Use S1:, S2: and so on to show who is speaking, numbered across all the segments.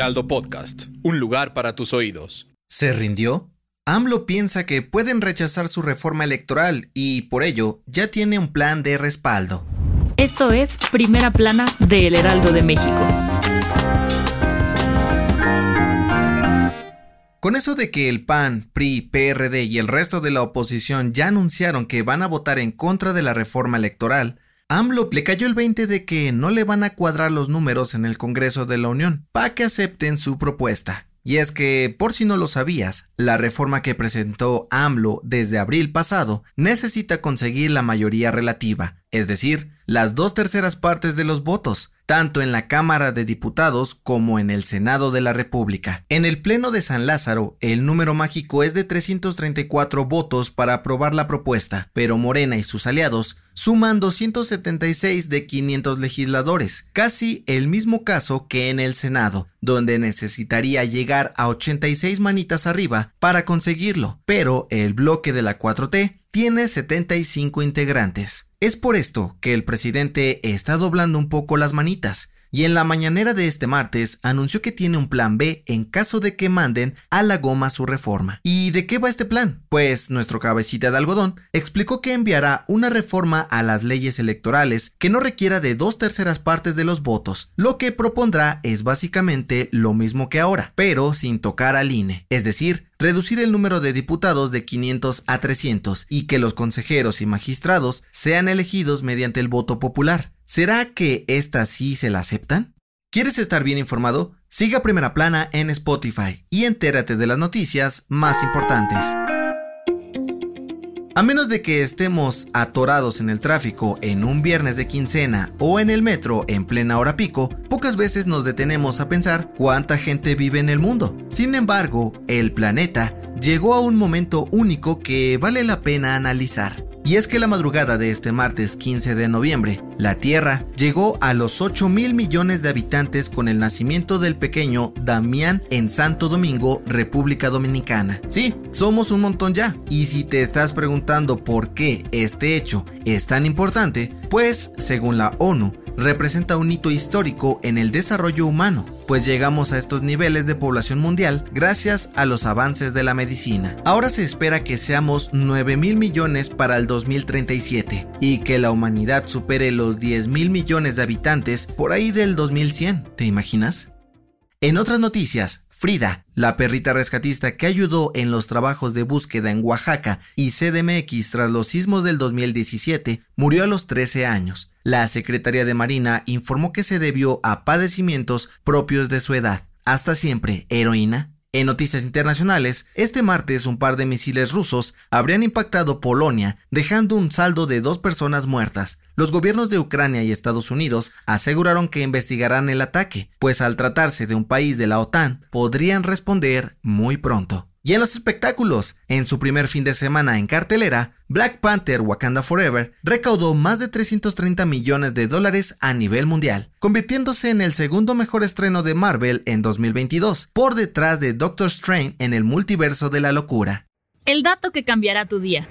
S1: Heraldo Podcast, un lugar para tus oídos.
S2: ¿Se rindió? AMLO piensa que pueden rechazar su reforma electoral y por ello ya tiene un plan de respaldo.
S3: Esto es Primera Plana de El Heraldo de México.
S2: Con eso de que el PAN, PRI, PRD y el resto de la oposición ya anunciaron que van a votar en contra de la reforma electoral, AMLO le cayó el 20 de que no le van a cuadrar los números en el Congreso de la Unión para que acepten su propuesta. Y es que, por si no lo sabías, la reforma que presentó AMLO desde abril pasado necesita conseguir la mayoría relativa, es decir, las dos terceras partes de los votos, tanto en la Cámara de Diputados como en el Senado de la República. En el Pleno de San Lázaro, el número mágico es de 334 votos para aprobar la propuesta, pero Morena y sus aliados suman 276 de 500 legisladores, casi el mismo caso que en el Senado, donde necesitaría llegar a 86 manitas arriba para conseguirlo, pero el bloque de la 4T tiene 75 integrantes. Es por esto que el presidente está doblando un poco las manitas y en la mañanera de este martes anunció que tiene un plan B en caso de que manden a la goma su reforma. ¿Y de qué va este plan? Pues nuestro cabecita de algodón explicó que enviará una reforma a las leyes electorales que no requiera de dos terceras partes de los votos. Lo que propondrá es básicamente lo mismo que ahora, pero sin tocar al INE, es decir, reducir el número de diputados de 500 a 300 y que los consejeros y magistrados sean elegidos mediante el voto popular. ¿Será que esta sí se la aceptan? ¿Quieres estar bien informado? Siga Primera Plana en Spotify y entérate de las noticias más importantes. A menos de que estemos atorados en el tráfico en un viernes de quincena o en el metro en plena hora pico, pocas veces nos detenemos a pensar cuánta gente vive en el mundo. Sin embargo, el planeta llegó a un momento único que vale la pena analizar. Y es que la madrugada de este martes 15 de noviembre, la Tierra llegó a los 8 mil millones de habitantes con el nacimiento del pequeño Damián en Santo Domingo, República Dominicana. Sí, somos un montón ya. Y si te estás preguntando por qué este hecho es tan importante, pues según la ONU, representa un hito histórico en el desarrollo humano, pues llegamos a estos niveles de población mundial gracias a los avances de la medicina. Ahora se espera que seamos 9 mil millones para el 2037 y que la humanidad supere los 10 mil millones de habitantes por ahí del 2100. ¿Te imaginas? En otras noticias, Frida, la perrita rescatista que ayudó en los trabajos de búsqueda en Oaxaca y CDMX tras los sismos del 2017, murió a los 13 años. La Secretaría de Marina informó que se debió a padecimientos propios de su edad. Hasta siempre, heroína. En noticias internacionales, este martes un par de misiles rusos habrían impactado Polonia, dejando un saldo de dos personas muertas. Los gobiernos de Ucrania y Estados Unidos aseguraron que investigarán el ataque, pues al tratarse de un país de la OTAN, podrían responder muy pronto. Y en los espectáculos, en su primer fin de semana en cartelera, Black Panther Wakanda Forever recaudó más de 330 millones de dólares a nivel mundial, convirtiéndose en el segundo mejor estreno de Marvel en 2022, por detrás de Doctor Strange en el multiverso de la locura.
S3: El dato que cambiará tu día.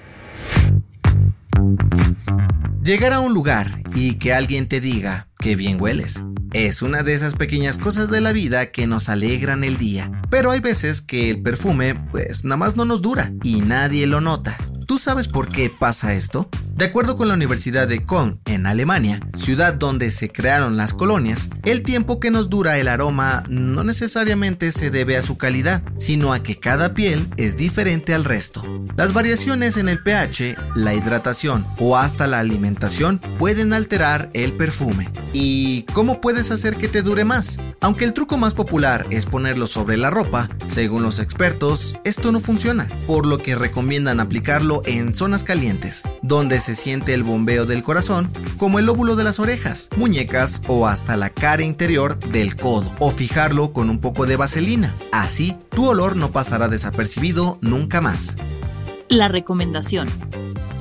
S2: Llegar a un lugar y que alguien te diga que bien hueles. Es una de esas pequeñas cosas de la vida que nos alegran el día. Pero hay veces que el perfume pues nada más no nos dura y nadie lo nota. ¿Tú sabes por qué pasa esto? De acuerdo con la Universidad de Köln, en Alemania, ciudad donde se crearon las colonias, el tiempo que nos dura el aroma no necesariamente se debe a su calidad, sino a que cada piel es diferente al resto. Las variaciones en el pH, la hidratación o hasta la alimentación pueden alterar el perfume. ¿Y cómo puedes hacer que te dure más? Aunque el truco más popular es ponerlo sobre la ropa, según los expertos, esto no funciona, por lo que recomiendan aplicarlo en zonas calientes, donde se se siente el bombeo del corazón, como el lóbulo de las orejas, muñecas o hasta la cara interior del codo, o fijarlo con un poco de vaselina. Así, tu olor no pasará desapercibido nunca más.
S3: La recomendación.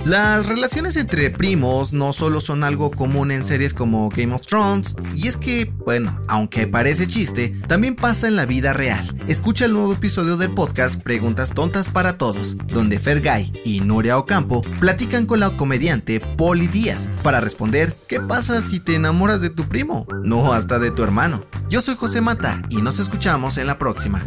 S2: Las relaciones entre primos no solo son algo común en series como Game of Thrones, y es que, bueno, aunque parece chiste, también pasa en la vida real. Escucha el nuevo episodio del podcast Preguntas Tontas para Todos, donde Fergay y Nuria Ocampo platican con la comediante Polly Díaz para responder ¿qué pasa si te enamoras de tu primo? No hasta de tu hermano. Yo soy José Mata y nos escuchamos en la próxima.